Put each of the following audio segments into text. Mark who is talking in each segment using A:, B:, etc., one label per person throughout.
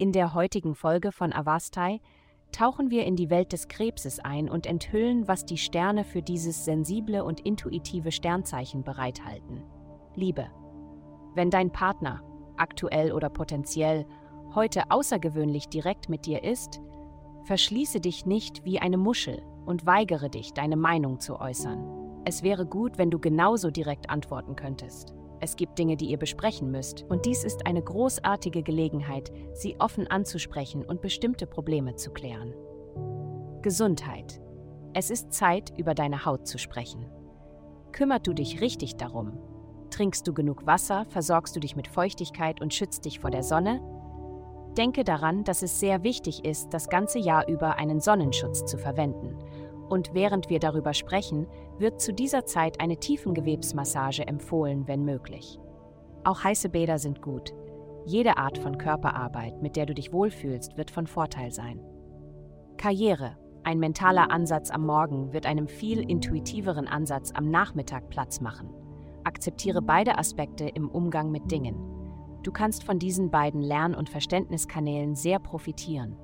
A: In der heutigen Folge von Avastai tauchen wir in die Welt des Krebses ein und enthüllen, was die Sterne für dieses sensible und intuitive Sternzeichen bereithalten. Liebe. Wenn dein Partner, aktuell oder potenziell, heute außergewöhnlich direkt mit dir ist, verschließe dich nicht wie eine Muschel und weigere dich, deine Meinung zu äußern. Es wäre gut, wenn du genauso direkt antworten könntest. Es gibt Dinge, die ihr besprechen müsst, und dies ist eine großartige Gelegenheit, sie offen anzusprechen und bestimmte Probleme zu klären. Gesundheit. Es ist Zeit, über deine Haut zu sprechen. Kümmerst du dich richtig darum? Trinkst du genug Wasser, versorgst du dich mit Feuchtigkeit und schützt dich vor der Sonne? Denke daran, dass es sehr wichtig ist, das ganze Jahr über einen Sonnenschutz zu verwenden. Und während wir darüber sprechen, wird zu dieser Zeit eine Tiefengewebsmassage empfohlen, wenn möglich. Auch heiße Bäder sind gut. Jede Art von Körperarbeit, mit der du dich wohlfühlst, wird von Vorteil sein. Karriere. Ein mentaler Ansatz am Morgen wird einem viel intuitiveren Ansatz am Nachmittag Platz machen. Akzeptiere beide Aspekte im Umgang mit Dingen. Du kannst von diesen beiden Lern- und Verständniskanälen sehr profitieren.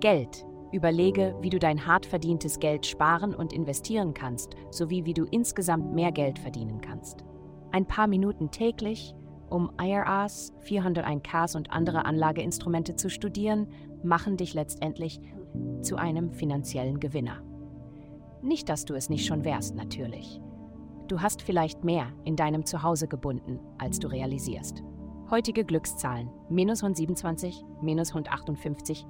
A: Geld. Überlege, wie du dein hart verdientes Geld sparen und investieren kannst, sowie wie du insgesamt mehr Geld verdienen kannst. Ein paar Minuten täglich, um IRAs, 401ks und andere Anlageinstrumente zu studieren, machen dich letztendlich zu einem finanziellen Gewinner. Nicht, dass du es nicht schon wärst, natürlich. Du hast vielleicht mehr in deinem Zuhause gebunden, als du realisierst. Heutige Glückszahlen: minus 127, minus 158.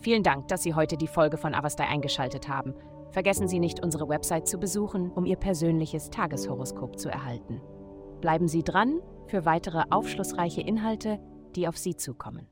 A: Vielen Dank, dass Sie heute die Folge von Avastai eingeschaltet haben. Vergessen Sie nicht, unsere Website zu besuchen, um Ihr persönliches Tageshoroskop zu erhalten. Bleiben Sie dran für weitere aufschlussreiche Inhalte, die auf Sie zukommen.